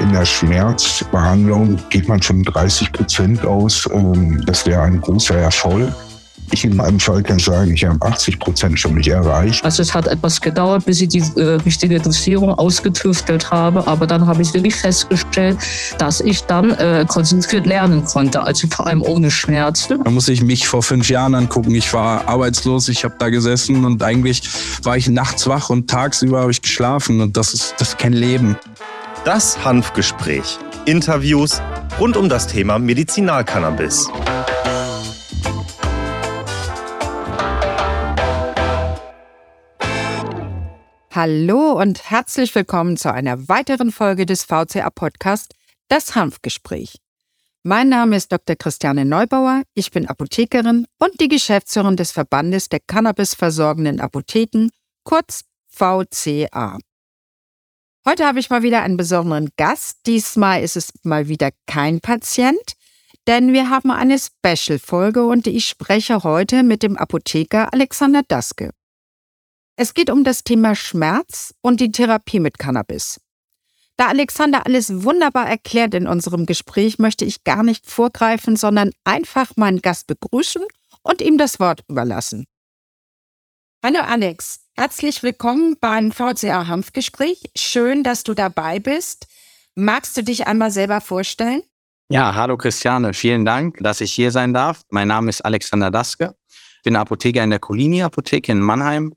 In der Schmerzbehandlung geht man von 30 Prozent aus. Ähm, das wäre ein großer Erfolg. Ich in meinem Fall kann sagen, ich habe 80 Prozent schon nicht erreicht. Also es hat etwas gedauert, bis ich die äh, richtige Dosierung ausgetüftelt habe. Aber dann habe ich wirklich festgestellt, dass ich dann äh, konzentriert lernen konnte. Also vor allem ohne Schmerzen. Da muss ich mich vor fünf Jahren angucken. Ich war arbeitslos, ich habe da gesessen und eigentlich war ich nachts wach und tagsüber habe ich geschlafen. Und das ist, das ist kein Leben. Das Hanfgespräch. Interviews rund um das Thema Medizinalcannabis. Hallo und herzlich willkommen zu einer weiteren Folge des VCA Podcast Das Hanfgespräch. Mein Name ist Dr. Christiane Neubauer, ich bin Apothekerin und die Geschäftsführerin des Verbandes der Cannabis-versorgenden Apotheken, kurz VCA. Heute habe ich mal wieder einen besonderen Gast. Diesmal ist es mal wieder kein Patient, denn wir haben eine Special-Folge und ich spreche heute mit dem Apotheker Alexander Daske. Es geht um das Thema Schmerz und die Therapie mit Cannabis. Da Alexander alles wunderbar erklärt in unserem Gespräch, möchte ich gar nicht vorgreifen, sondern einfach meinen Gast begrüßen und ihm das Wort überlassen. Hallo Alex, herzlich willkommen beim VCA Hanfgespräch. Schön, dass du dabei bist. Magst du dich einmal selber vorstellen? Ja, hallo Christiane, vielen Dank, dass ich hier sein darf. Mein Name ist Alexander Daske, bin Apotheker in der Colini Apotheke in Mannheim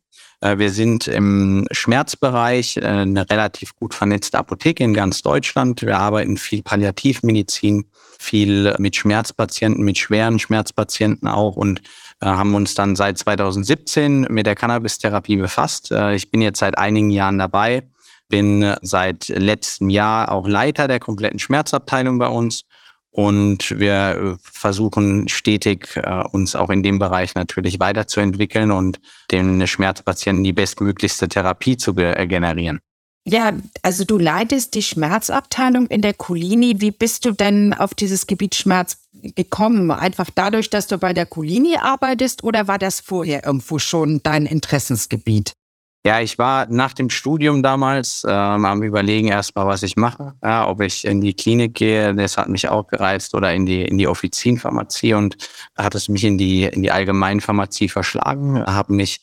wir sind im Schmerzbereich äh, eine relativ gut vernetzte Apotheke in ganz Deutschland. Wir arbeiten viel Palliativmedizin, viel mit Schmerzpatienten, mit schweren Schmerzpatienten auch und äh, haben uns dann seit 2017 mit der Cannabis-Therapie befasst. Ich bin jetzt seit einigen Jahren dabei, bin seit letztem Jahr auch Leiter der kompletten Schmerzabteilung bei uns und wir äh, versuchen stetig, äh, uns auch in dem Bereich natürlich weiterzuentwickeln und den Schmerzpatienten die bestmöglichste Therapie zu äh, generieren. Ja, also du leitest die Schmerzabteilung in der Colini. Wie bist du denn auf dieses Gebiet Schmerz gekommen? Einfach dadurch, dass du bei der Colini arbeitest oder war das vorher irgendwo schon dein Interessensgebiet? Ja, ich war nach dem Studium damals ähm, am Überlegen erstmal, was ich mache. Ja, ob ich in die Klinik gehe, das hat mich auch gereizt, oder in die, in die Offizienpharmazie und hat es mich in die, in die Allgemeinpharmazie verschlagen, habe mich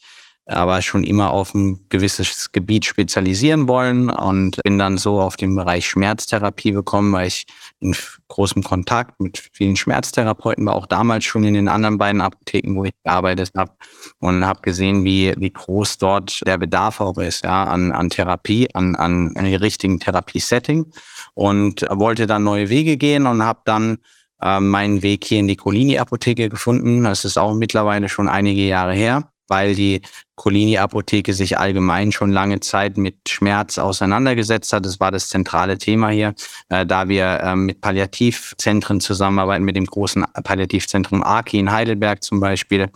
aber schon immer auf ein gewisses Gebiet spezialisieren wollen und bin dann so auf den Bereich Schmerztherapie gekommen, weil ich in großem Kontakt mit vielen Schmerztherapeuten war, auch damals schon in den anderen beiden Apotheken, wo ich gearbeitet habe und habe gesehen, wie, wie groß dort der Bedarf auch ist, ja, an, an Therapie, an, an einem richtigen Therapiesetting und wollte dann neue Wege gehen und habe dann äh, meinen Weg hier in die Colini-Apotheke gefunden. Das ist auch mittlerweile schon einige Jahre her weil die Colini-Apotheke sich allgemein schon lange Zeit mit Schmerz auseinandergesetzt hat. Das war das zentrale Thema hier, äh, da wir äh, mit Palliativzentren zusammenarbeiten, mit dem großen Palliativzentrum AKI in Heidelberg zum Beispiel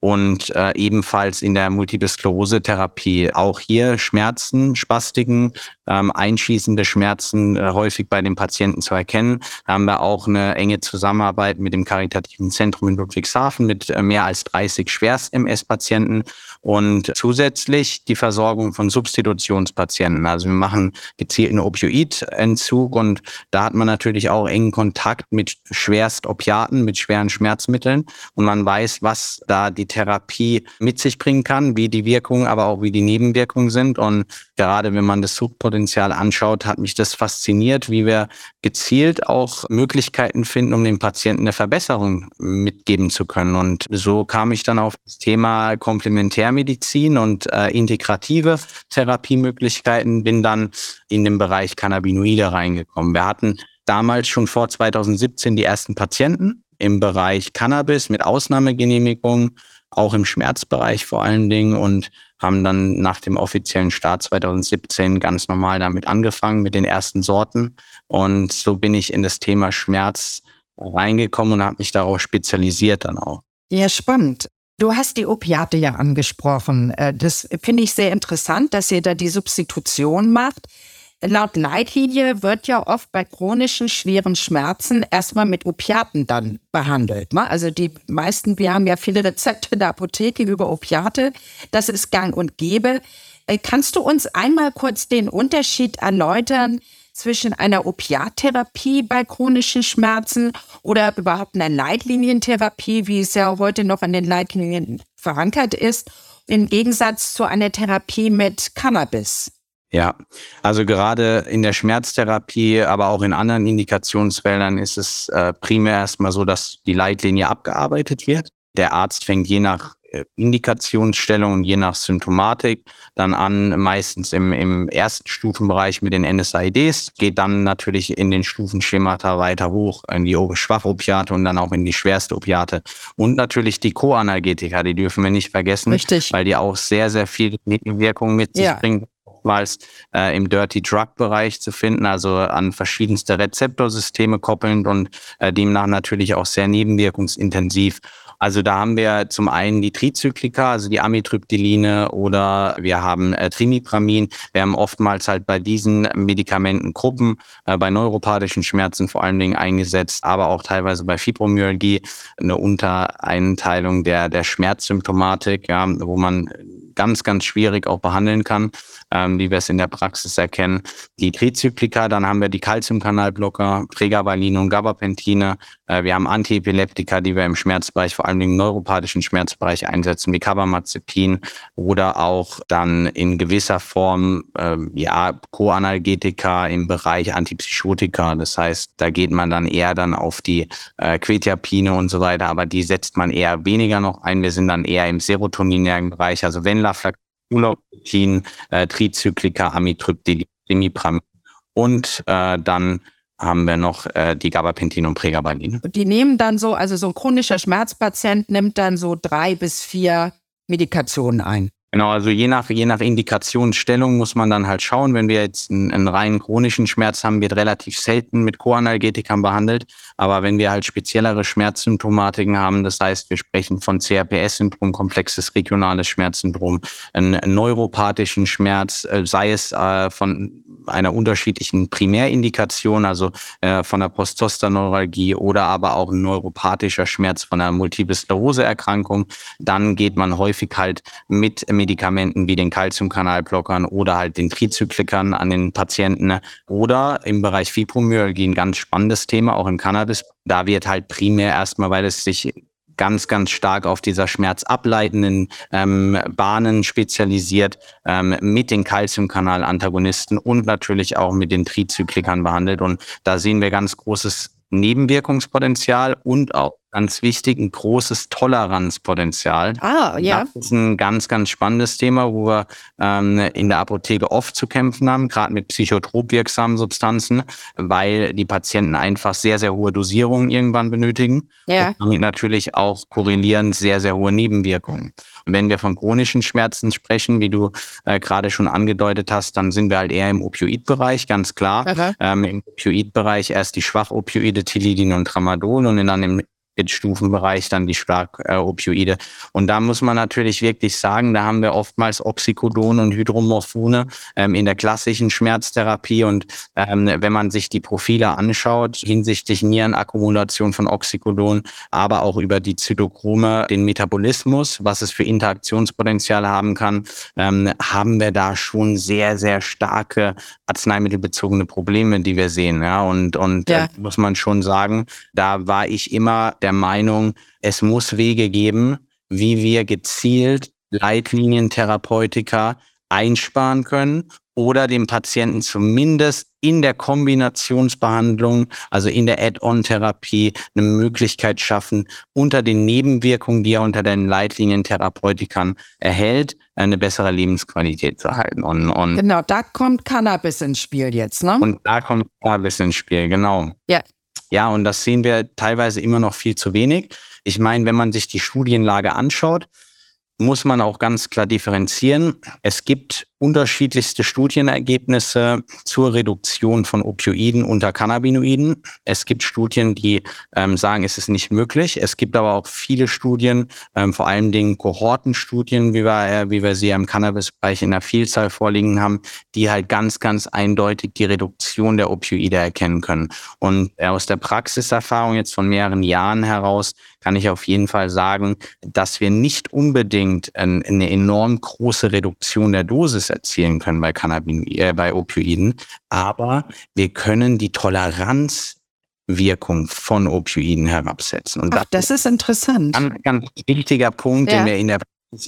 und äh, ebenfalls in der Multiple Sklerose-Therapie. Auch hier Schmerzen, Spastiken, ähm, einschließende Schmerzen äh, häufig bei den Patienten zu erkennen. Da haben wir auch eine enge Zusammenarbeit mit dem Karitativen Zentrum in Ludwigshafen mit äh, mehr als 30 Schwerst-MS-Patienten und zusätzlich die Versorgung von Substitutionspatienten. Also wir machen gezielten Opioidentzug und da hat man natürlich auch engen Kontakt mit Schwerstopiaten, mit schweren Schmerzmitteln und man weiß, was da die Therapie mit sich bringen kann, wie die Wirkungen, aber auch wie die Nebenwirkungen sind. Und gerade wenn man das Suchtpotenzial anschaut, hat mich das fasziniert, wie wir gezielt auch Möglichkeiten finden, um dem Patienten eine Verbesserung mitgeben zu können. Und so kam ich dann auf das Thema Komplementär Komplementärmedizin und äh, integrative Therapiemöglichkeiten, bin dann in den Bereich Cannabinoide reingekommen. Wir hatten damals schon vor 2017 die ersten Patienten im Bereich Cannabis mit Ausnahmegenehmigung, auch im Schmerzbereich vor allen Dingen und haben dann nach dem offiziellen Start 2017 ganz normal damit angefangen mit den ersten Sorten. Und so bin ich in das Thema Schmerz reingekommen und habe mich darauf spezialisiert dann auch. Ja, spannend. Du hast die Opiate ja angesprochen. Äh, das finde ich sehr interessant, dass ihr da die Substitution macht. Laut Leitlinie wird ja oft bei chronischen schweren Schmerzen erstmal mit Opiaten dann behandelt. Ne? Also die meisten, wir haben ja viele Rezepte in der Apotheke über Opiate. Das ist gang und gäbe. Äh, kannst du uns einmal kurz den Unterschied erläutern zwischen einer Opiattherapie bei chronischen Schmerzen oder überhaupt einer Leitlinientherapie, wie es ja heute noch an den Leitlinien verankert ist, im Gegensatz zu einer Therapie mit Cannabis? Ja, also gerade in der Schmerztherapie, aber auch in anderen Indikationsfeldern ist es äh, primär erstmal so, dass die Leitlinie abgearbeitet wird. Der Arzt fängt je nach äh, Indikationsstellung und je nach Symptomatik dann an, meistens im, im ersten Stufenbereich mit den NSAIDs, geht dann natürlich in den Stufenschemata weiter hoch, in die Schwachopiate und dann auch in die schwerste Opiate. Und natürlich die Co-Analgetika, die dürfen wir nicht vergessen, Richtig. weil die auch sehr, sehr viele Nebenwirkungen mit sich Ja. bringen oftmals äh, im Dirty Drug Bereich zu finden, also an verschiedenste Rezeptorsysteme koppelnd und äh, demnach natürlich auch sehr nebenwirkungsintensiv. Also da haben wir zum einen die Trizyklika, also die Amitriptyline oder wir haben äh, Trimipramin. Wir haben oftmals halt bei diesen Medikamentengruppen, äh, bei neuropathischen Schmerzen vor allen Dingen eingesetzt, aber auch teilweise bei Fibromyalgie eine Untereinteilung der, der Schmerzsymptomatik, ja, wo man ganz, ganz schwierig auch behandeln kann, ähm, wie wir es in der Praxis erkennen. Die Trizyklika, dann haben wir die Calciumkanalblocker, Pregabalin und Gabapentine. Äh, wir haben Antiepileptika, die wir im Schmerzbereich, vor allem im neuropathischen Schmerzbereich einsetzen, wie Carbamazepin oder auch dann in gewisser Form ähm, ja Co-Analgetika im Bereich Antipsychotika. Das heißt, da geht man dann eher dann auf die äh, Quetiapine und so weiter, aber die setzt man eher weniger noch ein. Wir sind dann eher im serotoninären Bereich, also Venlafaxin, Ulautin, äh, Trizyklika, Amitriptyl, Imipram und äh, dann haben wir noch äh, die Gabapentin und Pregabalin. Die nehmen dann so, also so ein chronischer Schmerzpatient nimmt dann so drei bis vier Medikationen ein. Genau, also je nach, je nach Indikationsstellung muss man dann halt schauen. Wenn wir jetzt einen, einen reinen chronischen Schmerz haben, wird relativ selten mit Co-Analgetikern behandelt. Aber wenn wir halt speziellere Schmerzsymptomatiken haben, das heißt, wir sprechen von CRPS-Syndrom, komplexes regionales Schmerzsyndrom, einen neuropathischen Schmerz, äh, sei es äh, von einer unterschiedlichen Primärindikation, also äh, von der Postzosterneuralgie oder aber auch ein neuropathischer Schmerz von einer Multiple Sklerose-Erkrankung, dann geht man häufig halt mit Medikamenten wie den Calciumkanalblockern oder halt den Trizyklikern an den Patienten oder im Bereich Fibromyalgie ein ganz spannendes Thema, auch im Cannabis. Da wird halt primär erstmal, weil es sich ganz, ganz stark auf dieser schmerzableitenden ähm, Bahnen spezialisiert, ähm, mit den Calciumkanal-Antagonisten und natürlich auch mit den Trizyklikern behandelt. Und da sehen wir ganz großes Nebenwirkungspotenzial und auch ganz wichtig, ein großes Toleranzpotenzial. Ah, ja. Das ist ein ganz, ganz spannendes Thema, wo wir ähm, in der Apotheke oft zu kämpfen haben, gerade mit psychotrop wirksamen Substanzen, weil die Patienten einfach sehr, sehr hohe Dosierungen irgendwann benötigen. Ja. Und natürlich auch korrelierend sehr, sehr hohe Nebenwirkungen. Und wenn wir von chronischen Schmerzen sprechen, wie du äh, gerade schon angedeutet hast, dann sind wir halt eher im Opioidbereich, ganz klar. Ähm, Im Opioidbereich erst die Schwachopioide Tilidin und Tramadol und dann im Stufenbereich dann die Starkopioide. Und da muss man natürlich wirklich sagen, da haben wir oftmals Oxycodon und Hydromorphone ähm, in der klassischen Schmerztherapie. Und ähm, wenn man sich die Profile anschaut hinsichtlich Nierenakkumulation von Oxycodon, aber auch über die Zytochrome, den Metabolismus, was es für Interaktionspotenzial haben kann, ähm, haben wir da schon sehr, sehr starke arzneimittelbezogene Probleme, die wir sehen. Ja, und, und Ja. äh, muss man schon sagen, da war ich immer der Meinung, es muss Wege geben, wie wir gezielt Leitlinientherapeutika einsparen können oder dem Patienten zumindest in der Kombinationsbehandlung, also in der Add-on-Therapie, eine Möglichkeit schaffen, unter den Nebenwirkungen, die er unter den Leitlinientherapeutikern erhält, eine bessere Lebensqualität zu erhalten. Und, und, Genau, da kommt Cannabis ins Spiel jetzt, ne? und da kommt Cannabis ins Spiel, genau. Ja. Ja, und das sehen wir teilweise immer noch viel zu wenig. Ich meine, wenn man sich die Studienlage anschaut, muss man auch ganz klar differenzieren. Es gibt unterschiedlichste Studienergebnisse zur Reduktion von Opioiden unter Cannabinoiden. Es gibt Studien, die ähm, sagen, es ist nicht möglich. Es gibt aber auch viele Studien, ähm, vor allen Dingen Kohortenstudien, wie wir, äh, wie wir sie im Cannabisbereich in der Vielzahl vorliegen haben, die halt ganz, ganz eindeutig die Reduktion der Opioide erkennen können. Und äh, aus der Praxiserfahrung jetzt von mehreren Jahren heraus kann ich auf jeden Fall sagen, dass wir nicht unbedingt eine enorm große Reduktion der Dosis erzielen können bei Cannabinoiden, äh, bei Opioiden, aber wir können die Toleranzwirkung von Opioiden herabsetzen. Und Ach, das, das ist interessant. Ein ganz wichtiger Punkt, ja. den wir in der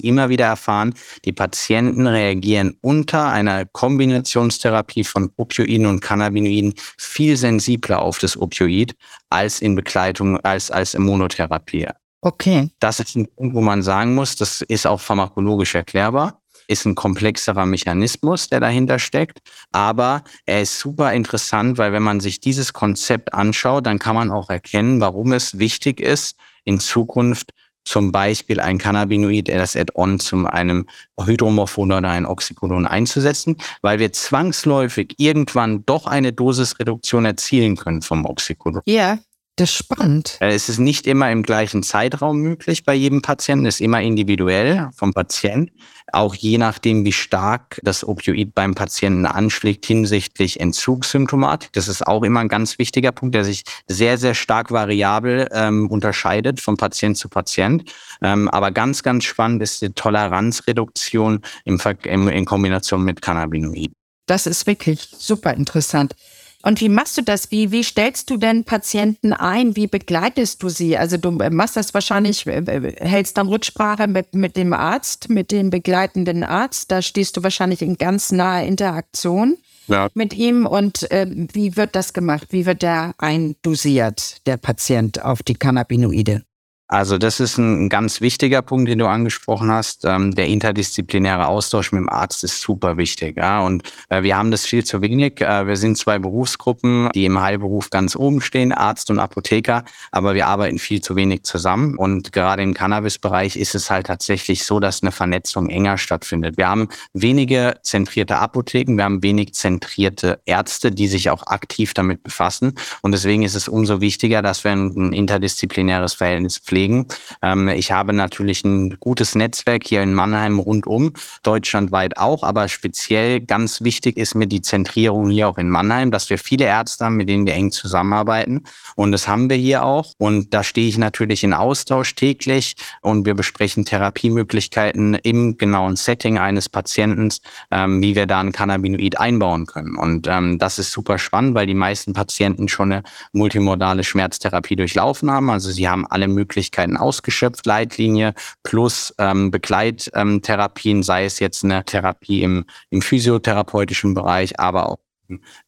immer wieder erfahren, die Patienten reagieren unter einer Kombinationstherapie von Opioiden und Cannabinoiden viel sensibler auf das Opioid als in Begleitung, als, als Immunotherapie. Okay. Das ist ein Punkt, wo man sagen muss, das ist auch pharmakologisch erklärbar ist ein komplexerer Mechanismus, der dahinter steckt. Aber er ist super interessant, weil wenn man sich dieses Konzept anschaut, dann kann man auch erkennen, warum es wichtig ist, in Zukunft zum Beispiel ein Cannabinoid, das Add-on zu einem Hydromorphon oder ein Oxycodon einzusetzen, weil wir zwangsläufig irgendwann doch eine Dosisreduktion erzielen können vom Oxycodon. Ja. Das ist spannend. Äh, es ist nicht immer im gleichen Zeitraum möglich bei jedem Patienten, es ist immer individuell vom Patient, auch je nachdem, wie stark das Opioid beim Patienten anschlägt hinsichtlich Entzugssymptomatik. Das ist auch immer ein ganz wichtiger Punkt, der sich sehr, sehr stark variabel ähm, unterscheidet von Patient zu Patient. Ähm, aber ganz, ganz spannend ist die Toleranzreduktion im, im, in Kombination mit Cannabinoiden. Das ist wirklich super interessant. Und wie machst du das? Wie, wie stellst du denn Patienten ein? Wie begleitest du sie? Also du machst das wahrscheinlich, äh, äh, hältst dann Rücksprache mit, mit dem Arzt, mit dem begleitenden Arzt. Da stehst du wahrscheinlich in ganz naher Interaktion ja. mit ihm. Und äh, wie wird das gemacht? Wie wird der eindosiert, der Patient, auf die Cannabinoide? Also das ist ein, ganz wichtiger Punkt, den du angesprochen hast. Ähm, der interdisziplinäre Austausch mit dem Arzt ist super wichtig. Und äh, wir haben das viel zu wenig. Äh, wir sind zwei Berufsgruppen, die im Heilberuf ganz oben stehen, Arzt und Apotheker, aber wir arbeiten viel zu wenig zusammen. Und gerade im Cannabis-Bereich ist es halt tatsächlich so, dass eine Vernetzung enger stattfindet. Wir haben wenige zentrierte Apotheken, wir haben wenig zentrierte Ärzte, die sich auch aktiv damit befassen. Und deswegen ist es umso wichtiger, dass wir ein interdisziplinäres Verhältnis pflegen pflegen. Ähm, ich habe natürlich ein gutes Netzwerk hier in Mannheim rundum, deutschlandweit auch, aber speziell ganz wichtig ist mir die Zentrierung hier auch in Mannheim, dass wir viele Ärzte haben, mit denen wir eng zusammenarbeiten. Und das haben wir hier auch. Und da stehe ich natürlich in Austausch täglich und wir besprechen Therapiemöglichkeiten im genauen Setting eines Patienten, ähm, wie wir da ein Cannabinoid einbauen können. Und ähm, das ist super spannend, weil die meisten Patienten schon eine multimodale Schmerztherapie durchlaufen haben. Also sie haben alle Möglichkeiten, Möglichkeiten ausgeschöpft, Leitlinie plus ähm, Begleittherapien, sei es jetzt eine Therapie im, im physiotherapeutischen Bereich, aber auch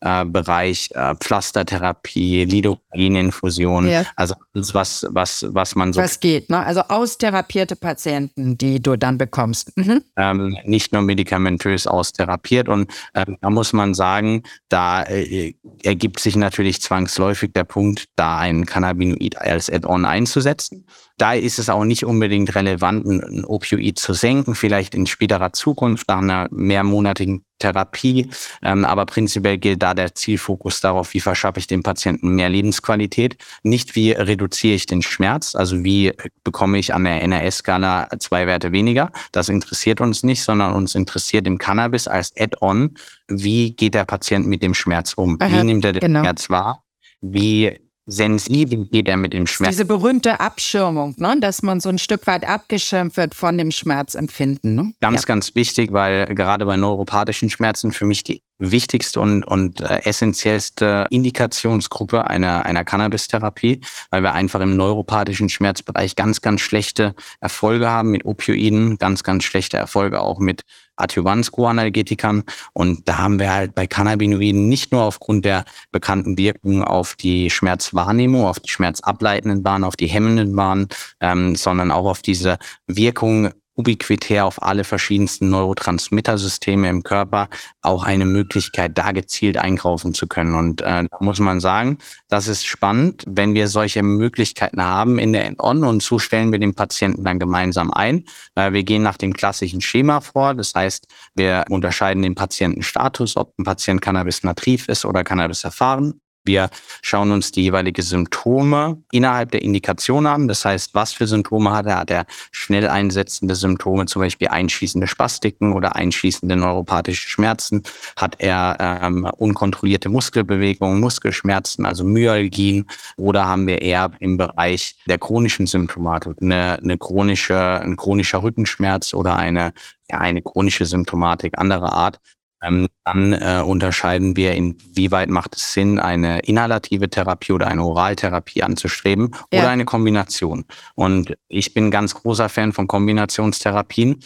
äh, Bereich äh, Pflastertherapie, Lidocaininfusion, ja. also alles, was, was, was man so. Was geht, ne? Also austherapierte Patienten, die du dann bekommst. Mhm. Ähm, nicht nur medikamentös austherapiert. Und ähm, da muss man sagen, da äh, ergibt sich natürlich zwangsläufig der Punkt, da ein Cannabinoid als Add-on einzusetzen. Da ist es auch nicht unbedingt relevant, ein Opioid zu senken, vielleicht in späterer Zukunft nach einer mehrmonatigen Therapie. Ähm, aber prinzipiell gilt da der Zielfokus darauf, wie verschaffe ich dem Patienten mehr Lebensqualität, nicht wie reduziere ich den Schmerz, also wie bekomme ich an der NRS-Skala zwei Werte weniger. Das interessiert uns nicht, sondern uns interessiert im Cannabis als Add-on, wie geht der Patient mit dem Schmerz um? Aha, wie nimmt er den genau. Schmerz wahr? Wie sensibel geht er mit dem Schmerz. Diese berühmte Abschirmung, ne? dass man so ein Stück weit abgeschirmt wird von dem Schmerzempfinden. Ne? Ganz, ja. ganz wichtig, weil gerade bei neuropathischen Schmerzen für mich die wichtigste und, und äh, essentiellste Indikationsgruppe einer, einer Cannabis-Therapie, weil wir einfach im neuropathischen Schmerzbereich ganz, ganz schlechte Erfolge haben mit Opioiden, ganz, ganz schlechte Erfolge auch mit Adjuvanz-Coanalgetikern. Und da haben wir halt bei Cannabinoiden nicht nur aufgrund der bekannten Wirkung auf die Schmerzwahrnehmung, auf die schmerzableitenden Bahnen, auf die hemmenden Bahnen, ähm, sondern auch auf diese Wirkung ubiquitär auf alle verschiedensten Neurotransmittersysteme im Körper auch eine Möglichkeit, da gezielt einkaufen zu können. Und äh, da muss man sagen, das ist spannend, wenn wir solche Möglichkeiten haben in der End-On und so stellen wir den Patienten dann gemeinsam ein. Äh, wir gehen nach dem klassischen Schema vor. Das heißt, wir unterscheiden den Patientenstatus, ob ein Patient Cannabis nativ ist oder Cannabis erfahren. Wir schauen uns die jeweilige Symptome innerhalb der Indikation an. Das heißt, was für Symptome hat er? Hat er schnell einsetzende Symptome, zum Beispiel einschließende Spastiken oder einschließende neuropathische Schmerzen? Hat er ähm, unkontrollierte Muskelbewegungen, Muskelschmerzen, also Myalgien? Oder haben wir eher im Bereich der chronischen Symptomatik eine, eine chronische, ein chronischer Rückenschmerz oder eine ja, eine chronische Symptomatik anderer Art, ähm, dann äh, unterscheiden wir, inwieweit macht es Sinn, eine inhalative Therapie oder eine Oraltherapie anzustreben ja. oder eine Kombination. Und ich bin ganz großer Fan von Kombinationstherapien.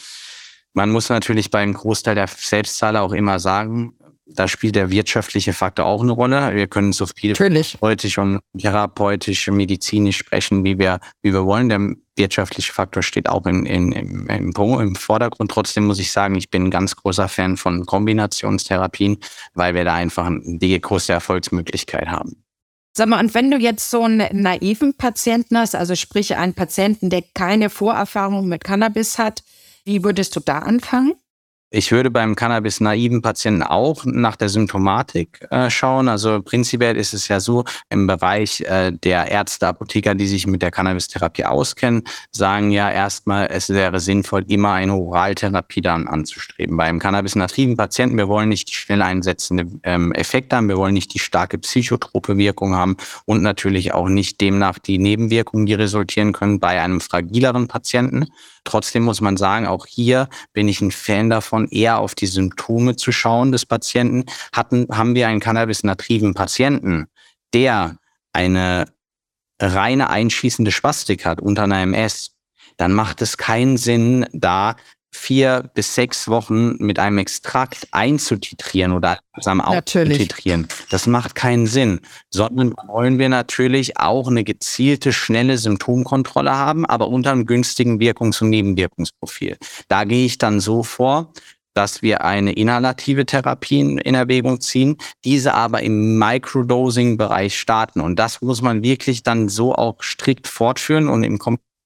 Man muss natürlich beim Großteil der Selbstzahler auch immer sagen, da spielt der wirtschaftliche Faktor auch eine Rolle. Wir können so viel therapeutisch und therapeutisch, medizinisch sprechen, wie wir, wie wir wollen. Der wirtschaftliche Faktor steht auch in, in, im, im, im Vordergrund. Trotzdem muss ich sagen, ich bin ein ganz großer Fan von Kombinationstherapien, weil wir da einfach die größte Erfolgsmöglichkeit haben. Sag mal, und wenn du jetzt so einen naiven Patienten hast, also sprich einen Patienten, der keine Vorerfahrung mit Cannabis hat, wie würdest du da anfangen? Ich würde beim Cannabis-naiven Patienten auch nach der Symptomatik äh, schauen. Also prinzipiell ist es ja so, im Bereich äh, der Ärzte, Apotheker, die sich mit der Cannabis-Therapie auskennen, sagen ja erstmal, es wäre sinnvoll, immer eine Oraltherapie dann anzustreben. Beim Cannabis-nativen Patienten, wir wollen nicht die schnell einsetzende ähm, Effekte haben, wir wollen nicht die starke psychotrope Wirkung haben und natürlich auch nicht demnach die Nebenwirkungen, die resultieren können bei einem fragileren Patienten. Trotzdem muss man sagen, auch hier bin ich ein Fan davon, eher auf die Symptome zu schauen des Patienten. Hatten, haben wir einen cannabis-nativen Patienten, der eine reine einschießende Spastik hat unter einer MS, dann macht es keinen Sinn, da vier bis sechs Wochen mit einem Extrakt einzutitrieren oder langsam aufzutitrieren. Das macht keinen Sinn, sondern wollen wir natürlich auch eine gezielte, schnelle Symptomkontrolle haben, aber unter einem günstigen Wirkungs- und Nebenwirkungsprofil. Da gehe ich dann so vor, dass wir eine inhalative Therapie in Erwägung ziehen, diese aber im Microdosing-Bereich starten. Und das muss man wirklich dann so auch strikt fortführen und im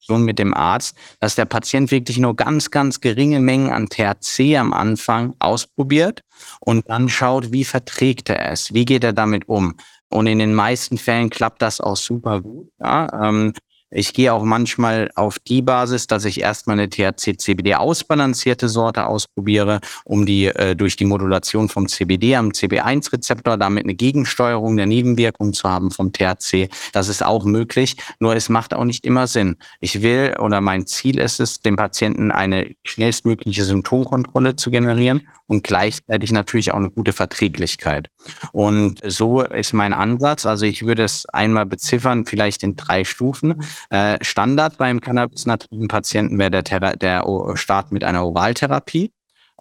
mit dem Arzt, dass der Patient wirklich nur ganz, ganz geringe Mengen an THC am Anfang ausprobiert und dann schaut, wie verträgt er es, wie geht er damit um. Und in den meisten Fällen klappt das auch super gut. Ja, ähm, ich gehe auch manchmal auf die Basis, dass ich erstmal eine THC-CBD ausbalancierte Sorte ausprobiere, um die äh, durch die Modulation vom CBD am CB1-Rezeptor damit eine Gegensteuerung der Nebenwirkungen zu haben vom THC. Das ist auch möglich, nur es macht auch nicht immer Sinn. Ich will oder mein Ziel ist es, dem Patienten eine schnellstmögliche Symptomkontrolle zu generieren und gleichzeitig natürlich auch eine gute Verträglichkeit. Und so ist mein Ansatz. Also ich würde es einmal beziffern, vielleicht in drei Stufen. Äh, Standard beim cannabis-nativen Patienten wäre der, der Start mit einer Oraltherapie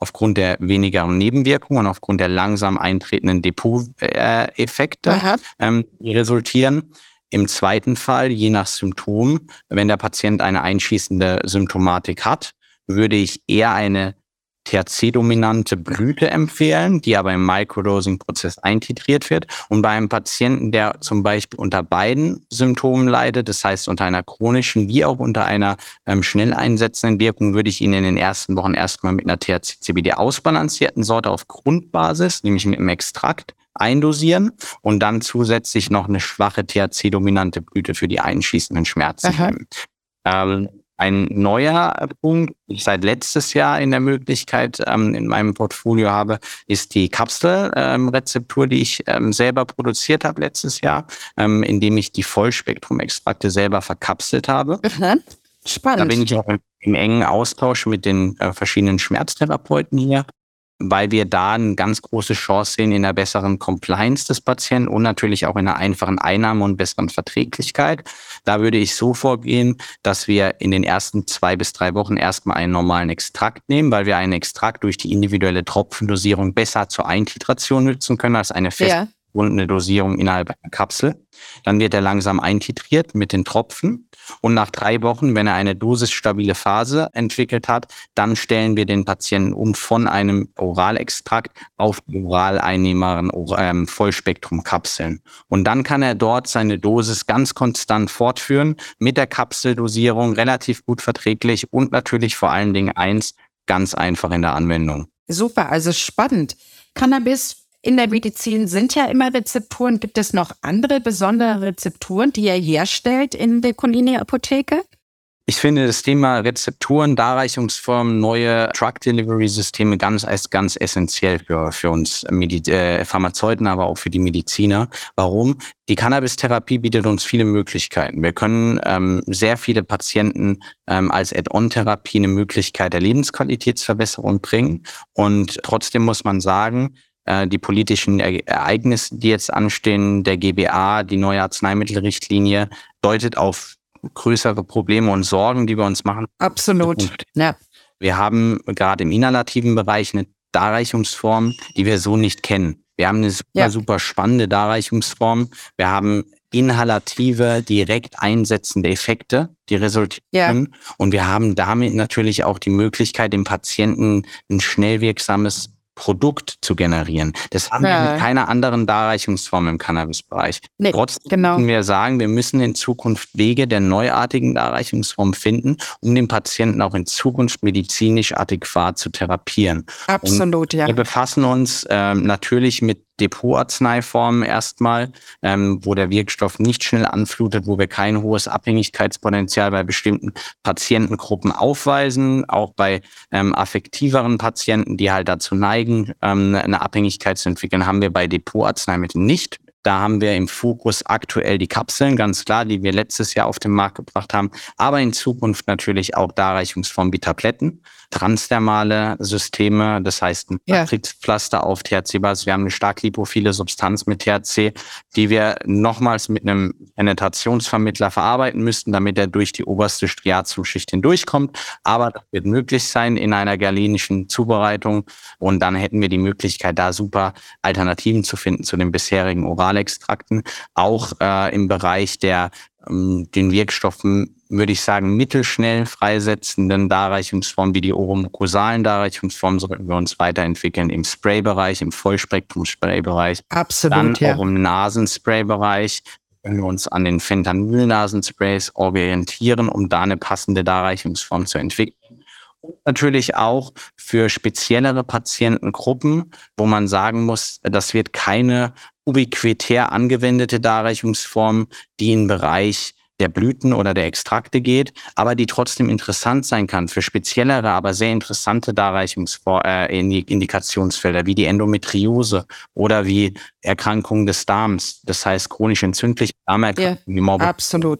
aufgrund der wenigeren Nebenwirkungen und aufgrund der langsam eintretenden Depot-Effekte, äh, ähm, die resultieren. Im zweiten Fall, je nach Symptom, wenn der Patient eine einschießende Symptomatik hat, würde ich eher eine THC-dominante Blüte empfehlen, die aber im Microdosing-Prozess eintitriert wird. Und bei einem Patienten, der zum Beispiel unter beiden Symptomen leidet, das heißt unter einer chronischen wie auch unter einer ähm, schnell einsetzenden Wirkung, würde ich ihn in den ersten Wochen erstmal mit einer THC-CBD ausbalancierten Sorte auf Grundbasis, nämlich mit einem Extrakt, eindosieren und dann zusätzlich noch eine schwache THC-dominante Blüte für die einschießenden Schmerzen nehmen. Ähm, ein neuer Punkt, den ich seit letztes Jahr in der Möglichkeit ähm, in meinem Portfolio habe, ist die Kapselrezeptur, ähm, die ich ähm, selber produziert habe letztes Jahr, ähm, indem ich die Vollspektrum-Extrakte selber verkapselt habe. Spannend. Da bin ich auch im engen Austausch mit den äh, verschiedenen Schmerztherapeuten hier weil wir da eine ganz große Chance sehen in der besseren Compliance des Patienten und natürlich auch in einer einfachen Einnahme und besseren Verträglichkeit. Da würde ich so vorgehen, dass wir in den ersten zwei bis drei Wochen erstmal einen normalen Extrakt nehmen, weil wir einen Extrakt durch die individuelle Tropfendosierung besser zur Eintitration nutzen können als eine feste ja. Gebundene Dosierung innerhalb einer Kapsel. Dann wird er langsam eintitriert mit den Tropfen. Und nach drei Wochen, wenn er eine dosisstabile Phase entwickelt hat, dann stellen wir den Patienten um von einem Oralextrakt auf die oral einnehmbaren ähm, Vollspektrumkapseln. Und dann kann er dort seine Dosis ganz konstant fortführen mit der Kapseldosierung, relativ gut verträglich und natürlich vor allen Dingen eins, ganz einfach in der Anwendung. Super, also spannend. Cannabis in der Medizin sind ja immer Rezepturen. Gibt es noch andere besondere Rezepturen, die ihr herstellt in der Colini-Apotheke? Ich finde das Thema Rezepturen, Darreichungsformen, neue Drug Delivery Systeme ganz, ganz essentiell für, für uns Medi äh, Pharmazeuten, aber auch für die Mediziner. Warum? Die Cannabis-Therapie bietet uns viele Möglichkeiten. Wir können ähm, sehr viele Patienten ähm, als Add-on-Therapie eine Möglichkeit der Lebensqualitätsverbesserung bringen. Und trotzdem muss man sagen, die politischen Ereignisse, die jetzt anstehen, der GBA, die neue Arzneimittelrichtlinie, deutet auf größere Probleme und Sorgen, die wir uns machen. Absolut. Ja. Wir haben gerade im inhalativen Bereich eine Darreichungsform, die wir so nicht kennen. Wir haben eine super, ja. super spannende Darreichungsform. Wir haben inhalative, direkt einsetzende Effekte, die resultieren. Ja. Und wir haben damit natürlich auch die Möglichkeit, dem Patienten ein schnell wirksames Produkt zu generieren. Das haben ja. wir mit keiner anderen Darreichungsform im Cannabis-Bereich. Nee, Trotzdem genau. müssen wir sagen, wir müssen in Zukunft Wege der neuartigen Darreichungsform finden, um den Patienten auch in Zukunft medizinisch adäquat zu therapieren. Absolut, Und ja. Wir befassen uns ähm, natürlich mit Depotarzneiformen erstmal, ähm, wo der Wirkstoff nicht schnell anflutet, wo wir kein hohes Abhängigkeitspotenzial bei bestimmten Patientengruppen aufweisen, auch bei ähm, affektiveren Patienten, die halt dazu neigen, ähm, eine Abhängigkeit zu entwickeln, haben wir bei Depotarzneimitteln nicht. Da haben wir im Fokus aktuell die Kapseln, ganz klar, die wir letztes Jahr auf den Markt gebracht haben, aber in Zukunft natürlich auch Darreichungsformen wie Tabletten transdermale Systeme, das heißt ein Matrixpflaster auf THC-Basis. Wir haben eine stark lipophile Substanz mit THC, die wir nochmals mit einem Penetrationsvermittler verarbeiten müssten, damit er durch die oberste Striatumschicht hindurchkommt. Aber das wird möglich sein in einer galenischen Zubereitung. Und dann hätten wir die Möglichkeit, da super Alternativen zu finden zu den bisherigen Oralextrakten. Auch äh, im Bereich der den Wirkstoffen würde ich sagen, mittelschnell freisetzenden Darreichungsformen wie die oromukosalen Darreichungsformen sollten wir uns weiterentwickeln im Spraybereich, im Vollspektrum-Spraybereich. Absolut, Dann ja. auch im Nasenspray-Bereich können wir uns an den Fentanyl-Nasensprays orientieren, um da eine passende Darreichungsform zu entwickeln. Und natürlich auch für speziellere Patientengruppen, wo man sagen muss, das wird keine ubiquitär angewendete Darreichungsform, die im Bereich der Blüten oder der Extrakte geht, aber die trotzdem interessant sein kann für speziellere, aber sehr interessante Darreichungsindikationsfelder äh, wie die Endometriose oder wie Erkrankungen des Darms, das heißt chronisch entzündliche Darmerkrankungen, ja, wie Morbid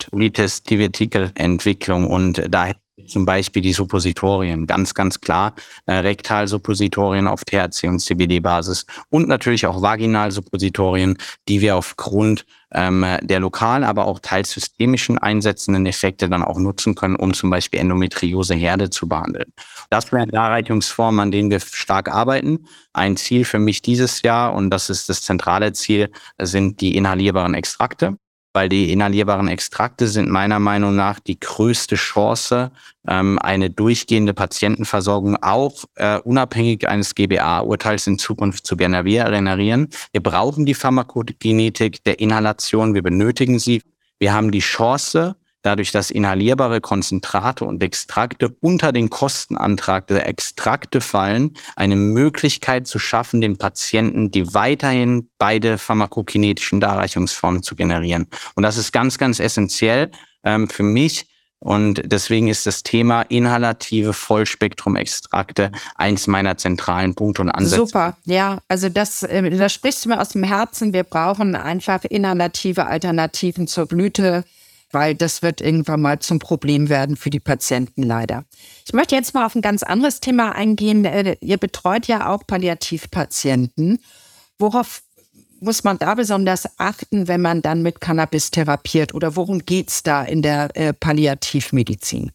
Colitis, Divertikelentwicklung und da zum Beispiel die Suppositorien, ganz, ganz klar, äh, Rektalsuppositorien auf THC und CBD-Basis und natürlich auch Vaginalsuppositorien, die wir aufgrund ähm, der lokalen, aber auch teils systemischen einsetzenden Effekte dann auch nutzen können, um zum Beispiel Endometriose-Herde zu behandeln. Das wären Darreichungsformen, an denen wir stark arbeiten. Ein Ziel für mich dieses Jahr, und das ist das zentrale Ziel, sind die inhalierbaren Extrakte weil die inhalierbaren Extrakte sind meiner Meinung nach die größte Chance, ähm, eine durchgehende Patientenversorgung auch äh, unabhängig eines GBA-Urteils in Zukunft zu generieren. Wir brauchen die Pharmakogenetik der Inhalation, wir benötigen sie. Wir haben die Chance, dadurch, dass inhalierbare Konzentrate und Extrakte unter den Kostenantrag der Extrakte fallen, eine Möglichkeit zu schaffen, den Patienten die weiterhin beide pharmakokinetischen Darreichungsformen zu generieren. Und das ist ganz, ganz essentiell ähm, für mich. Und deswegen ist das Thema inhalative Vollspektrum-Extrakte eins meiner zentralen Punkte und Ansätze. Super, ja, also das, äh, da sprichst du mir aus dem Herzen. Wir brauchen einfach inhalative Alternativen zur Blüte weil das wird irgendwann mal zum Problem werden für die Patienten leider. Ich möchte jetzt mal auf ein ganz anderes Thema eingehen. Äh, ihr betreut ja auch Palliativpatienten. Worauf muss man da besonders achten, wenn man dann mit Cannabis therapiert oder worum geht es da in der äh, Palliativmedizin?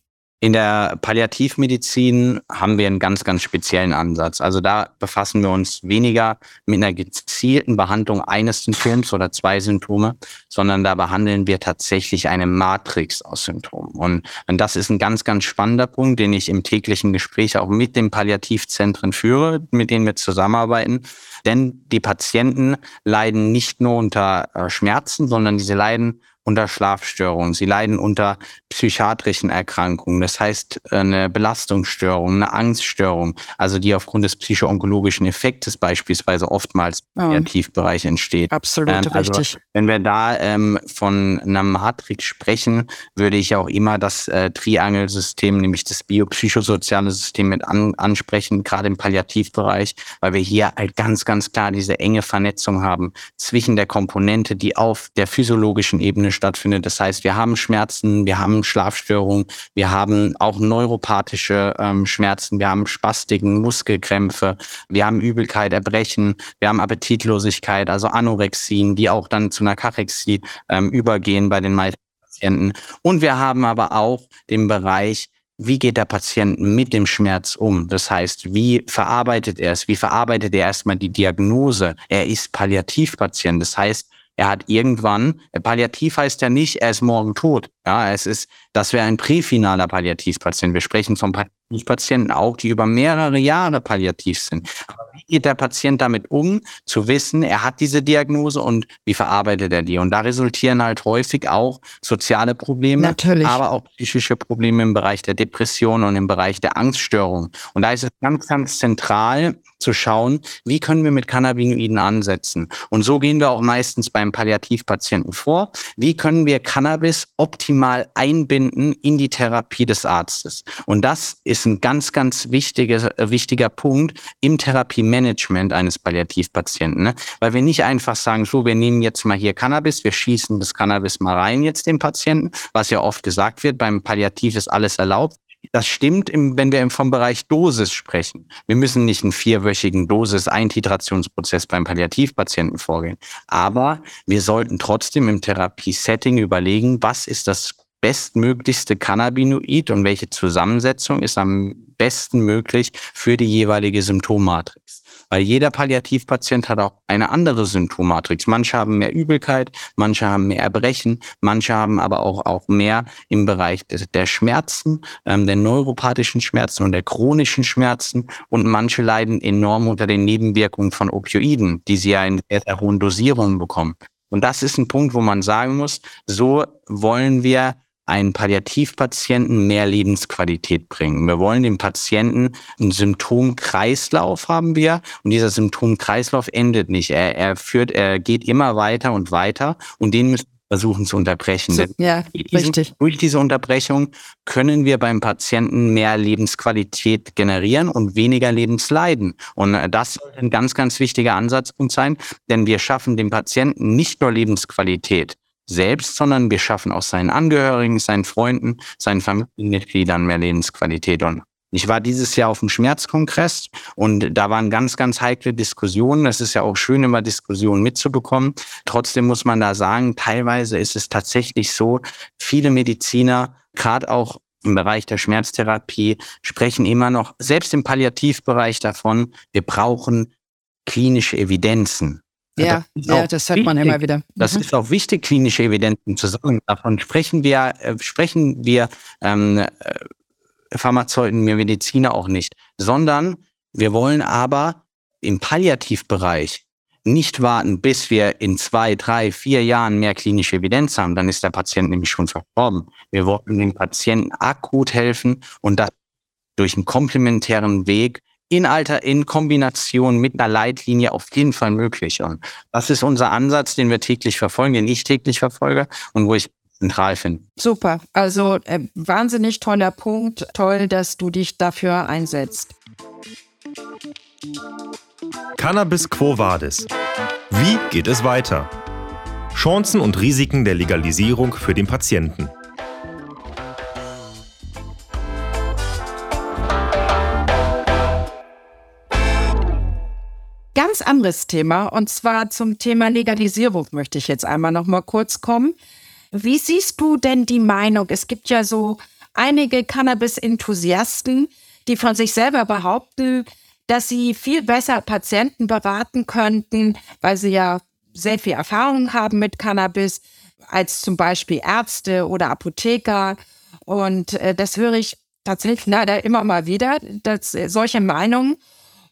In der Palliativmedizin haben wir einen ganz, ganz speziellen Ansatz. Also da befassen wir uns weniger mit einer gezielten Behandlung eines Symptoms oder zwei Symptome, sondern da behandeln wir tatsächlich eine Matrix aus Symptomen. Und, und das ist ein ganz, ganz spannender Punkt, den ich im täglichen Gespräch auch mit den Palliativzentren führe, mit denen wir zusammenarbeiten. Denn die Patienten leiden nicht nur unter äh, Schmerzen, sondern diese leiden unter Schlafstörungen, sie leiden unter psychiatrischen Erkrankungen, das heißt eine Belastungsstörung, eine Angststörung, also die aufgrund des psychoonkologischen Effektes beispielsweise oftmals im oh. Kreativbereich entsteht. Absolut ähm, also, richtig. Wenn wir da ähm, von einer Matrix sprechen, würde ich auch immer das äh, Triangelsystem, nämlich das biopsychosoziale System mit an, ansprechen, gerade im Palliativbereich, weil wir hier halt ganz, ganz klar diese enge Vernetzung haben zwischen der Komponente, die auf der physiologischen Ebene stattfindet. Das heißt, wir haben Schmerzen, wir haben Schlafstörungen, wir haben auch neuropathische ähm, Schmerzen, wir haben Spastiken, Muskelkrämpfe, wir haben Übelkeit, Erbrechen, wir haben Appetitlosigkeit, also Anorexien, die auch dann zu einer Kachexie ähm, übergehen bei den meisten Patienten. Und wir haben aber auch den Bereich wie geht der Patient mit dem Schmerz um? Das heißt, wie verarbeitet er es? Wie verarbeitet er erstmal die Diagnose? Er ist Palliativpatient. Das heißt, er hat irgendwann, Palliativ heißt ja nicht, er ist morgen tot. Ja, es ist, das wäre ein präfinaler Palliativpatient. Wir sprechen von Palliativpatienten auch, die über mehrere Jahre palliativ sind. Aber wie geht der Patient damit um, zu wissen, er hat diese Diagnose und wie verarbeitet er die? Und da resultieren halt häufig auch soziale Probleme, Natürlich. aber auch psychische Probleme im Bereich der Depression und im Bereich der Angststörung. Und da ist es ganz, ganz zentral zu schauen, wie können wir mit Cannabinoiden ansetzen? Und so gehen wir auch meistens beim Palliativpatienten vor. Wie können wir Cannabis optimal einbinden in die Therapie des Arztes? Und das ist ein ganz, ganz wichtiger, äh, wichtiger Punkt im Therapiemanagement eines Palliativpatienten. Ne? Weil wir nicht einfach sagen, so, wir nehmen jetzt mal hier Cannabis, wir schießen das Cannabis mal rein jetzt dem Patienten, was ja oft gesagt wird, beim Palliativ ist alles erlaubt. Das stimmt, wenn wir vom Bereich Dosis sprechen. Wir müssen nicht einen vierwöchigen Dosis-Eintitrationsprozess beim Palliativpatienten vorgehen. Aber wir sollten trotzdem im Therapiesetting überlegen, was ist das bestmöglichste Cannabinoid und welche Zusammensetzung ist am besten möglich für die jeweilige Symptommatrix. Weil jeder Palliativpatient hat auch eine andere Symptommatrix. Manche haben mehr Übelkeit, manche haben mehr Erbrechen, manche haben aber auch, auch mehr im Bereich der Schmerzen, ähm, der neuropathischen Schmerzen und der chronischen Schmerzen und manche leiden enorm unter den Nebenwirkungen von Opioiden, die sie ja in sehr, sehr hohen Dosierungen bekommen. Und das ist ein Punkt, wo man sagen muss, so wollen wir einen Palliativpatienten mehr Lebensqualität bringen. Wir wollen dem Patienten einen Symptomkreislauf haben wir und dieser Symptomkreislauf endet nicht. Er, er führt, er geht immer weiter und weiter und den müssen wir versuchen zu unterbrechen. So, ja, diesen, richtig. Durch diese Unterbrechung können wir beim Patienten mehr Lebensqualität generieren und weniger Lebensleiden. Und äh, das soll ein ganz, ganz wichtiger Ansatzpunkt sein, denn wir schaffen dem Patienten nicht nur Lebensqualität, selbst, sondern wir schaffen auch seinen Angehörigen, seinen Freunden, seinen Familienmitgliedern mehr Lebensqualität. Und ich war dieses Jahr auf dem Schmerzkongress und da waren ganz, ganz heikle Diskussionen. Das ist ja auch schön, immer Diskussionen mitzubekommen. Trotzdem muss man da sagen, teilweise ist es tatsächlich so, viele Mediziner, gerade auch im Bereich der Schmerztherapie, sprechen immer noch, selbst im Palliativbereich davon, wir brauchen klinische Evidenzen. Ja, das ja, das hört man immer wieder. Das mhm. ist auch wichtig, klinische Evidenzen zu sagen. Davon sprechen wir, äh, sprechen wir ähm, äh, Pharmazeuten, wir Mediziner auch nicht, sondern wir wollen aber im Palliativbereich nicht warten, bis wir in zwei, drei, vier Jahren mehr klinische Evidenz haben. Dann ist der Patient nämlich schon verstorben. Wir wollen dem Patienten akut helfen und das durch einen komplementären Weg in Alter in Kombination mit einer Leitlinie auf jeden Fall möglich. Und das ist unser Ansatz, den wir täglich verfolgen, den ich täglich verfolge und wo ich zentral finde. Super, also äh, wahnsinnig toller Punkt. Toll, dass du dich dafür einsetzt. Cannabis Quo Vadis. Wie geht es weiter? Chancen und Risiken der Legalisierung für den Patienten. Ganz anderes Thema und zwar zum Thema Legalisierung möchte ich jetzt einmal noch mal kurz kommen. Wie siehst du denn die Meinung? Es gibt ja so einige Cannabis-Enthusiasten, die von sich selber behaupten, dass sie viel besser Patienten beraten könnten, weil sie ja sehr viel Erfahrung haben mit Cannabis, als zum Beispiel Ärzte oder Apotheker. Und äh, das höre ich tatsächlich leider immer mal wieder, dass, äh, solche Meinungen.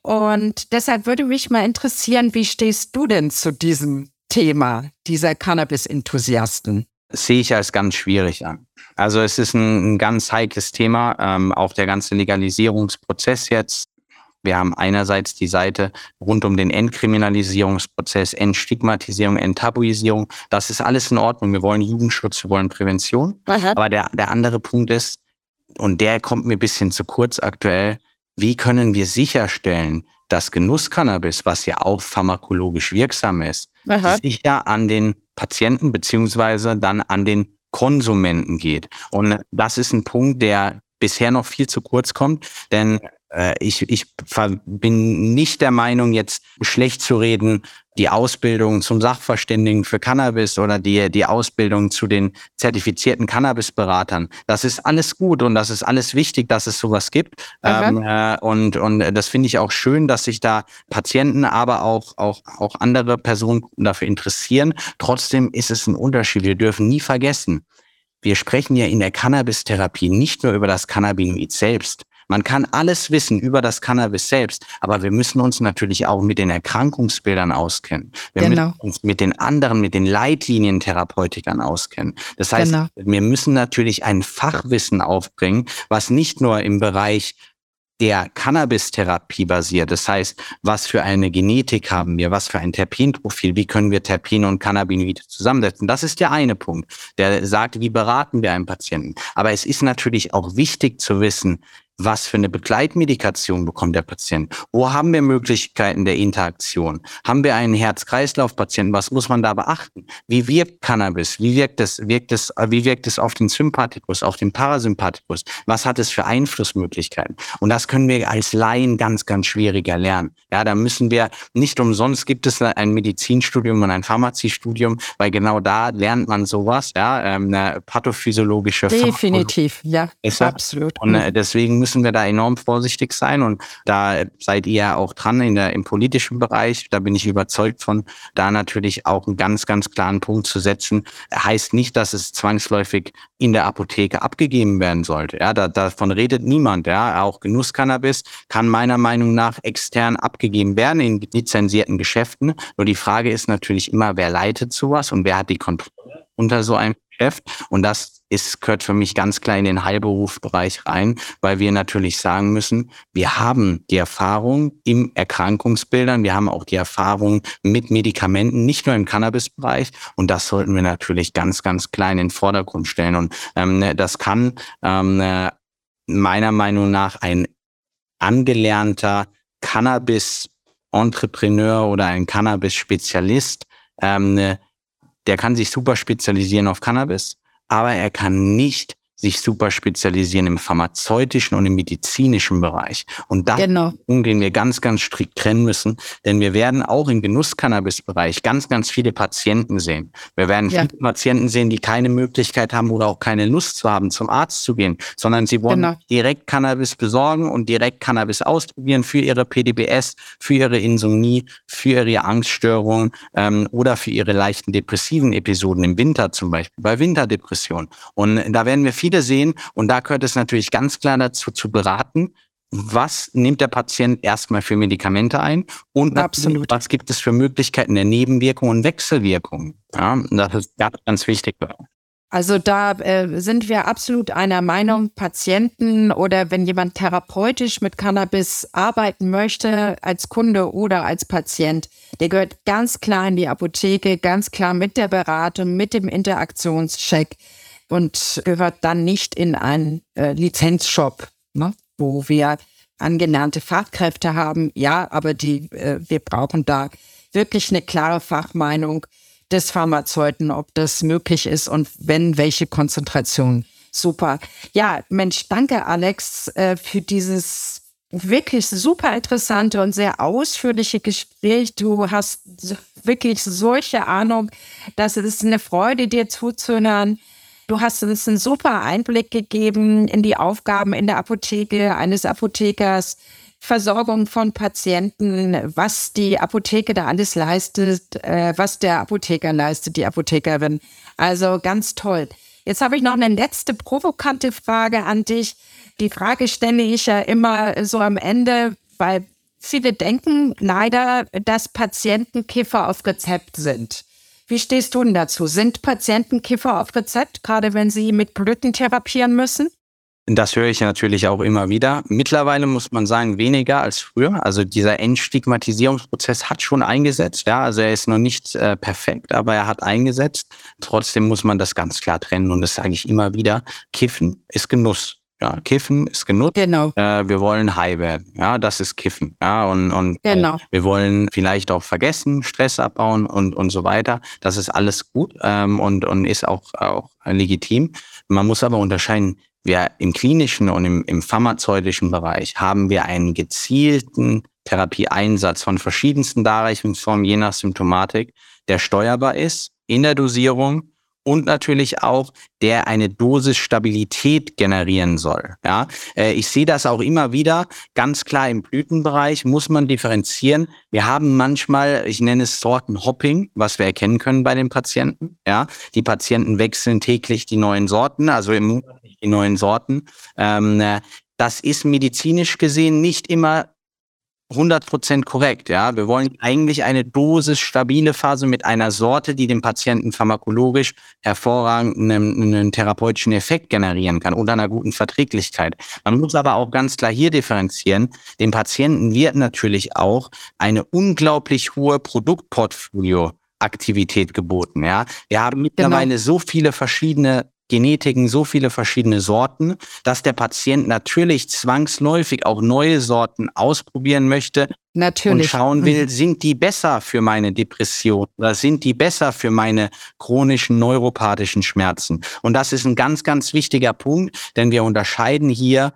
Und deshalb würde mich mal interessieren, wie stehst du denn zu diesem Thema dieser Cannabis-Enthusiasten? sehe ich als ganz schwierig an. Also es ist ein, ein ganz heikles Thema, ähm, auch der ganze Legalisierungsprozess jetzt. Wir haben einerseits die Seite rund um den Entkriminalisierungsprozess, Entstigmatisierung, Enttabuisierung. Das ist alles in Ordnung. Wir wollen Jugendschutz, wir wollen Prävention. Aha. Aber der, der andere Punkt ist, und der kommt mir ein bisschen zu kurz aktuell, wie können wir sicherstellen, dass Genusscannabis, was ja auch pharmakologisch wirksam ist, Aha. sicher an den Patienten beziehungsweise dann an den Konsumenten geht. Und das ist ein Punkt, der bisher noch viel zu kurz kommt, denn ich, ich bin nicht der Meinung, jetzt schlecht zu reden, die Ausbildung zum Sachverständigen für Cannabis oder die, die Ausbildung zu den zertifizierten Cannabisberatern. Das ist alles gut und das ist alles wichtig, dass es sowas gibt. Ähm, äh, und, und das finde ich auch schön, dass sich da Patienten, aber auch, auch, auch andere Personen dafür interessieren. Trotzdem ist es ein Unterschied. Wir dürfen nie vergessen, wir sprechen ja in der Cannabis-Therapie nicht nur über das Cannabinoid selbst, man kann alles wissen über das Cannabis selbst, aber wir müssen uns natürlich auch mit den Erkrankungsbildern auskennen. Wir genau. müssen uns mit den anderen, mit den Leitlinientherapeutikern auskennen. Das heißt, genau. wir müssen natürlich ein Fachwissen aufbringen, was nicht nur im Bereich der Cannabis-Therapie basiert. Das heißt, was für eine Genetik haben wir, was für ein Terpinprofil, wie können wir Terpine und Cannabinoide zusammensetzen. Das ist der eine Punkt, der sagt, wie beraten wir einen Patienten. Aber es ist natürlich auch wichtig zu wissen, was für eine Begleitmedikation bekommt der Patient? Wo haben wir Möglichkeiten der Interaktion? Haben wir einen Herz-Kreislauf-Patienten? Was muss man da beachten? Wie wirkt Cannabis? Wie wirkt es, wirkt es, wie wirkt es auf den Sympathikus, auf den Parasympathikus? Was hat es für Einflussmöglichkeiten? Und das können wir als Laien ganz, ganz schwierig erlernen. Ja, da müssen wir nicht umsonst gibt es ein Medizinstudium und ein Pharmaziestudium, weil genau da lernt man sowas, ja, ähm, eine pathophysiologische Definitiv, ja, absolut. Und äh, deswegen müssen wir da enorm vorsichtig sein. Und da seid ihr ja auch dran in der, im politischen Bereich. Da bin ich überzeugt von, da natürlich auch einen ganz, ganz klaren Punkt zu setzen. Heißt nicht, dass es zwangsläufig in der Apotheke abgegeben werden sollte. Ja, da, davon redet niemand. Ja, auch Genusscannabis kann meiner Meinung nach extern abgegeben werden in lizenzierten Geschäften. Nur die Frage ist natürlich immer, wer leitet sowas und wer hat die Kontrolle unter so einem Geschäft. Und das ist, gehört für mich ganz klar in den Heilberufsbereich rein, weil wir natürlich sagen müssen, wir haben die Erfahrung im Erkrankungsbildern, wir haben auch die Erfahrung mit Medikamenten, nicht nur im Cannabisbereich. Und das sollten wir natürlich ganz, ganz klein in den Vordergrund stellen. Und ähm, ne, das kann ähm, äh, meiner Meinung nach ein angelernter Cannabis-Entrepreneur oder ein Cannabis-Spezialist, ähm, ne, der kann sich super spezialisieren auf Cannabis aber er kann nicht sich super spezialisieren im pharmazeutischen und im medizinischen Bereich. Und das genau. ist ein den wir ganz, ganz strikt trennen müssen, denn wir werden auch im Genuss-Cannabis-Bereich ganz, ganz viele Patienten sehen. Wir werden ja. viele Patienten sehen, die keine Möglichkeit haben oder auch keine Lust zu haben, zum Arzt zu gehen, sondern sie wollen genau. direkt Cannabis besorgen und direkt Cannabis ausprobieren für ihre PDBS, für ihre Insomnie, für ihre Angststörungen ähm, oder für ihre leichten depressiven Episoden im Winter zum Beispiel, bei Winterdepression. Und da werden wir viele sehen. Und da gehört es natürlich ganz klar dazu zu beraten, was nimmt der Patient erstmal für Medikamente ein und Absolut. was gibt es für Möglichkeiten der Nebenwirkungen und Wechselwirkungen. Ja, das ist ganz, ganz wichtig. Also da äh, sind wir absolut einer Meinung, Patienten oder wenn jemand therapeutisch mit Cannabis arbeiten möchte, als Kunde oder als Patient, der gehört ganz klar in die Apotheke, ganz klar mit der Beratung, mit dem Interaktionscheck und gehört dann nicht in einen äh, Lizenzshop, ne, wo wir angelernte Fachkräfte haben. Ja, aber die, äh, wir brauchen da wirklich eine klare Fachmeinung des Pharmazeuten, ob das möglich ist und wenn, welche Konzentration. Super. Ja, Mensch, danke Alex äh, für dieses wirklich super interessante und sehr ausführliche Gespräch. Du hast wirklich solche Ahnung, dass es eine Freude, dir zuzuhören. Du hast uns einen super Einblick gegeben in die Aufgaben in der Apotheke eines Apothekers, Versorgung von Patienten, was die Apotheke da alles leistet, äh, was der Apotheker leistet, die Apothekerin. Also ganz toll. Jetzt habe ich noch eine letzte provokante Frage an dich. Die Frage stelle ich ja immer so am Ende, weil viele denken leider, dass Patienten Kiffer auf Rezept sind. Wie stehst du denn dazu? Sind Patienten Kiffer auf Rezept, gerade wenn sie mit Blüten therapieren müssen? Das höre ich natürlich auch immer wieder. Mittlerweile muss man sagen, weniger als früher. Also dieser Entstigmatisierungsprozess hat schon eingesetzt. Ja, also er ist noch nicht äh, perfekt, aber er hat eingesetzt. Trotzdem muss man das ganz klar trennen. Und das sage ich immer wieder. Kiffen ist Genuss. Ja, Kiffen ist Genuss. Genau. Äh, wir wollen high werden. Ja, das ist Kiffen. Ja, und, und genau. wir wollen vielleicht auch vergessen, Stress abbauen und, und so weiter. Das ist alles gut ähm, und, und ist auch, auch legitim. Man muss aber unterscheiden, wir im klinischen und im, im pharmazeutischen Bereich haben wir einen gezielten Therapieeinsatz von verschiedensten Darreichungsformen je nach Symptomatik, der steuerbar ist in der Dosierung und natürlich auch, der eine Dosisstabilität generieren soll. Ja, äh, ich sehe das auch immer wieder. Ganz klar im Blütenbereich muss man differenzieren. Wir haben manchmal, ich nenne es Sortenhopping, was wir erkennen können bei den Patienten. Ja, die Patienten wechseln täglich die neuen Sorten, also im Monat die neuen Sorten. Ähm, äh, das ist medizinisch gesehen nicht immer 100% korrekt. Ja, wir wollen eigentlich eine Dosis stabile Phase mit einer Sorte, die dem Patienten pharmakologisch hervorragend einen, einen, therapeutischen Effekt generieren kann oder einer guten Verträglichkeit. Man muss aber auch ganz klar hier differenzieren. Dem Patienten wird natürlich auch eine unglaublich hohe Produktportfolio Aktivität geboten. Ja, wir haben mittlerweile genau. so viele verschiedene Genetiken so viele verschiedene Sorten, dass der Patient natürlich zwangsläufig auch neue Sorten ausprobieren möchte natürlich. und schauen will, mhm. sind die besser für meine Depression oder sind die besser für meine chronischen neuropathischen Schmerzen. Und das ist ein ganz, ganz wichtiger Punkt, denn wir unterscheiden hier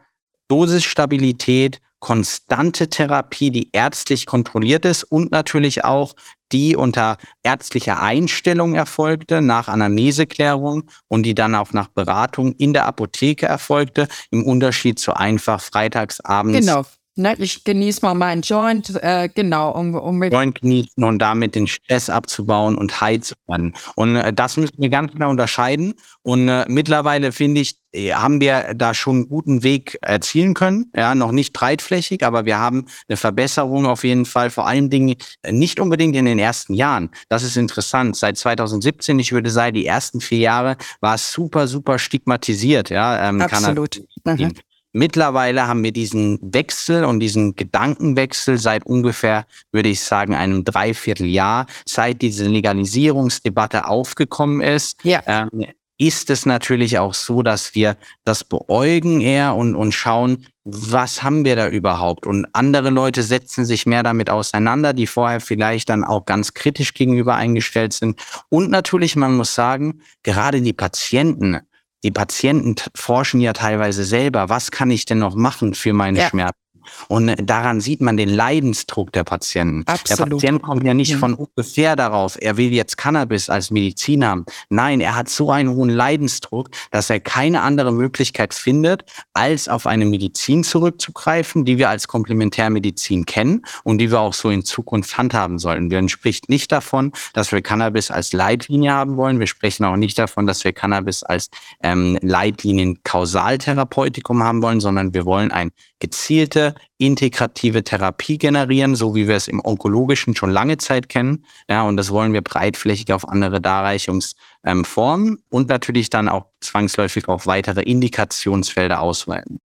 Dosisstabilität konstante Therapie, die ärztlich kontrolliert ist und natürlich auch die unter ärztlicher Einstellung erfolgte, nach Anamneseklärung und die dann auch nach Beratung in der Apotheke erfolgte, im Unterschied zu einfach freitagsabends genau. Ne, ich genieße mal meinen Joint, äh, genau, um, um mit Joint genießen und damit den Stress abzubauen und high zu werden. Und äh, das müssen wir ganz klar unterscheiden. Und äh, mittlerweile finde ich, äh, haben wir da schon einen guten Weg erzielen können. Ja, noch nicht breitflächig, aber wir haben eine Verbesserung auf jeden Fall. Vor allen Dingen äh, nicht unbedingt in den ersten Jahren. Das ist interessant. Seit 2017, ich würde sagen, die ersten vier Jahre war es super, super stigmatisiert. Ja, ähm, Absolut. Mhm. Mittlerweile haben wir diesen Wechsel und diesen Gedankenwechsel seit ungefähr, würde ich sagen, einem Dreivierteljahr, seit diese Legalisierungsdebatte aufgekommen ist. Ja. Ähm, ist es natürlich auch so, dass wir das beäugen eher und, und schauen, was haben wir da überhaupt? Und andere Leute setzen sich mehr damit auseinander, die vorher vielleicht dann auch ganz kritisch gegenüber eingestellt sind. Und natürlich, man muss sagen, gerade die Patienten die Patienten forschen ja teilweise selber, was kann ich denn noch machen für meine ja. Schmerzen? Und daran sieht man den Leidensdruck der Patienten. Absolut. Der Patient kommt ja nicht ja. von ungefähr darauf, er will jetzt Cannabis als Medizin haben. Nein, er hat so einen hohen Leidensdruck, dass er keine andere Möglichkeit findet, als auf eine Medizin zurückzugreifen, die wir als Komplementärmedizin kennen und die wir auch so in Zukunft handhaben sollten. Wir spricht nicht davon, dass wir Cannabis als Leitlinie haben wollen. Wir sprechen auch nicht davon, dass wir Cannabis als ähm, Leitlinien-Kausaltherapeutikum haben wollen, sondern wir wollen ein gezielte integrative Therapie generieren, so wie wir es im Onkologischen schon lange Zeit kennen. Ja, und das wollen wir breitflächig auf andere Darreichungsformen ähm, und natürlich dann auch zwangsläufig auf weitere Indikationsfelder ausweiten.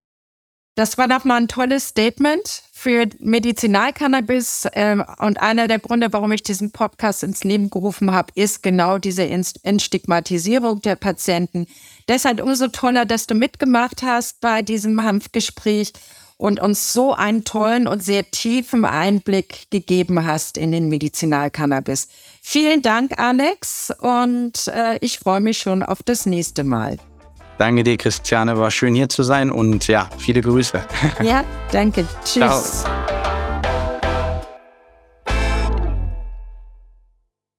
Das war doch mal ein tolles Statement für Medizinalcannabis. Äh, und einer der Gründe, warum ich diesen Podcast ins Leben gerufen habe, ist genau diese Entstigmatisierung der Patienten. Deshalb umso toller, dass du mitgemacht hast bei diesem Hanfgespräch und uns so einen tollen und sehr tiefen Einblick gegeben hast in den Medizinalcannabis. Vielen Dank, Alex, und äh, ich freue mich schon auf das nächste Mal. Danke dir, Christiane. War schön hier zu sein und ja, viele Grüße. Ja, danke. Tschüss. Ciao.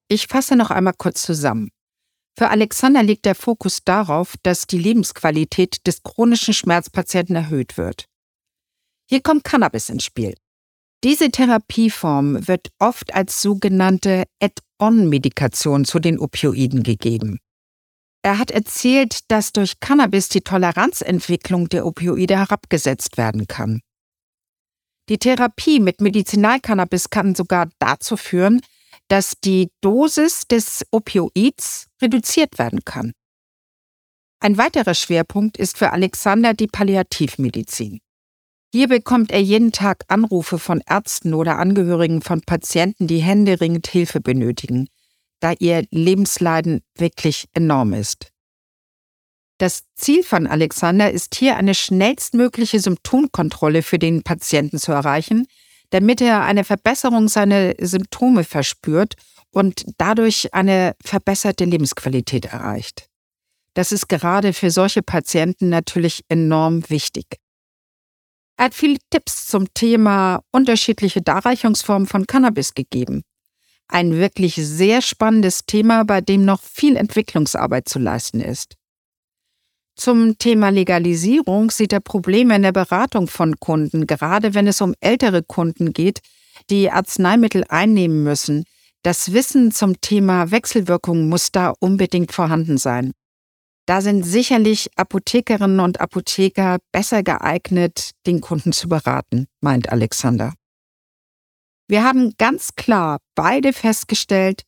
Ich fasse noch einmal kurz zusammen. Für Alexander liegt der Fokus darauf, dass die Lebensqualität des chronischen Schmerzpatienten erhöht wird. Hier kommt Cannabis ins Spiel. Diese Therapieform wird oft als sogenannte Add-on-Medikation zu den Opioiden gegeben. Er hat erzählt, dass durch Cannabis die Toleranzentwicklung der Opioide herabgesetzt werden kann. Die Therapie mit Medizinalcannabis kann sogar dazu führen, dass die Dosis des Opioids reduziert werden kann. Ein weiterer Schwerpunkt ist für Alexander die Palliativmedizin. Hier bekommt er jeden Tag Anrufe von Ärzten oder Angehörigen von Patienten, die händeringend Hilfe benötigen, da ihr Lebensleiden wirklich enorm ist. Das Ziel von Alexander ist hier eine schnellstmögliche Symptomkontrolle für den Patienten zu erreichen, damit er eine Verbesserung seiner Symptome verspürt und dadurch eine verbesserte Lebensqualität erreicht. Das ist gerade für solche Patienten natürlich enorm wichtig. Er hat viele Tipps zum Thema unterschiedliche Darreichungsformen von Cannabis gegeben. Ein wirklich sehr spannendes Thema, bei dem noch viel Entwicklungsarbeit zu leisten ist. Zum Thema Legalisierung sieht er Probleme in der Beratung von Kunden, gerade wenn es um ältere Kunden geht, die Arzneimittel einnehmen müssen. Das Wissen zum Thema Wechselwirkung muss da unbedingt vorhanden sein. Da sind sicherlich Apothekerinnen und Apotheker besser geeignet, den Kunden zu beraten, meint Alexander. Wir haben ganz klar beide festgestellt,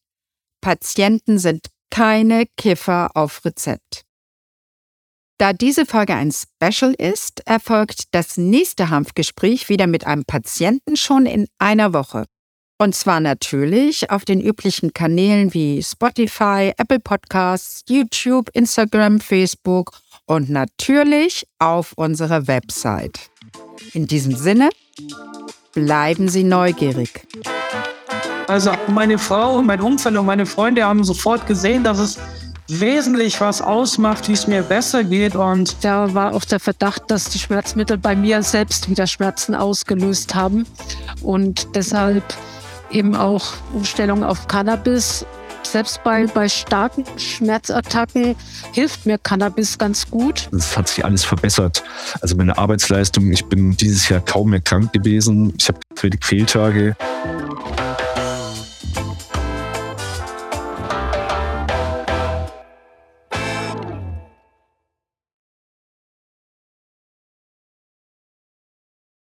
Patienten sind keine Kiffer auf Rezept. Da diese Folge ein Special ist, erfolgt das nächste Hanfgespräch wieder mit einem Patienten schon in einer Woche. Und zwar natürlich auf den üblichen Kanälen wie Spotify, Apple Podcasts, YouTube, Instagram, Facebook und natürlich auf unserer Website. In diesem Sinne, bleiben Sie neugierig. Also meine Frau und mein Umfeld und meine Freunde haben sofort gesehen, dass es wesentlich was ausmacht, wie es mir besser geht. Und da war auch der Verdacht, dass die Schmerzmittel bei mir selbst wieder Schmerzen ausgelöst haben. Und deshalb eben auch Umstellung auf Cannabis. Selbst bei, bei starken Schmerzattacken hilft mir Cannabis ganz gut. Es hat sich alles verbessert. Also meine Arbeitsleistung, ich bin dieses Jahr kaum mehr krank gewesen. Ich habe wenig Fehltage.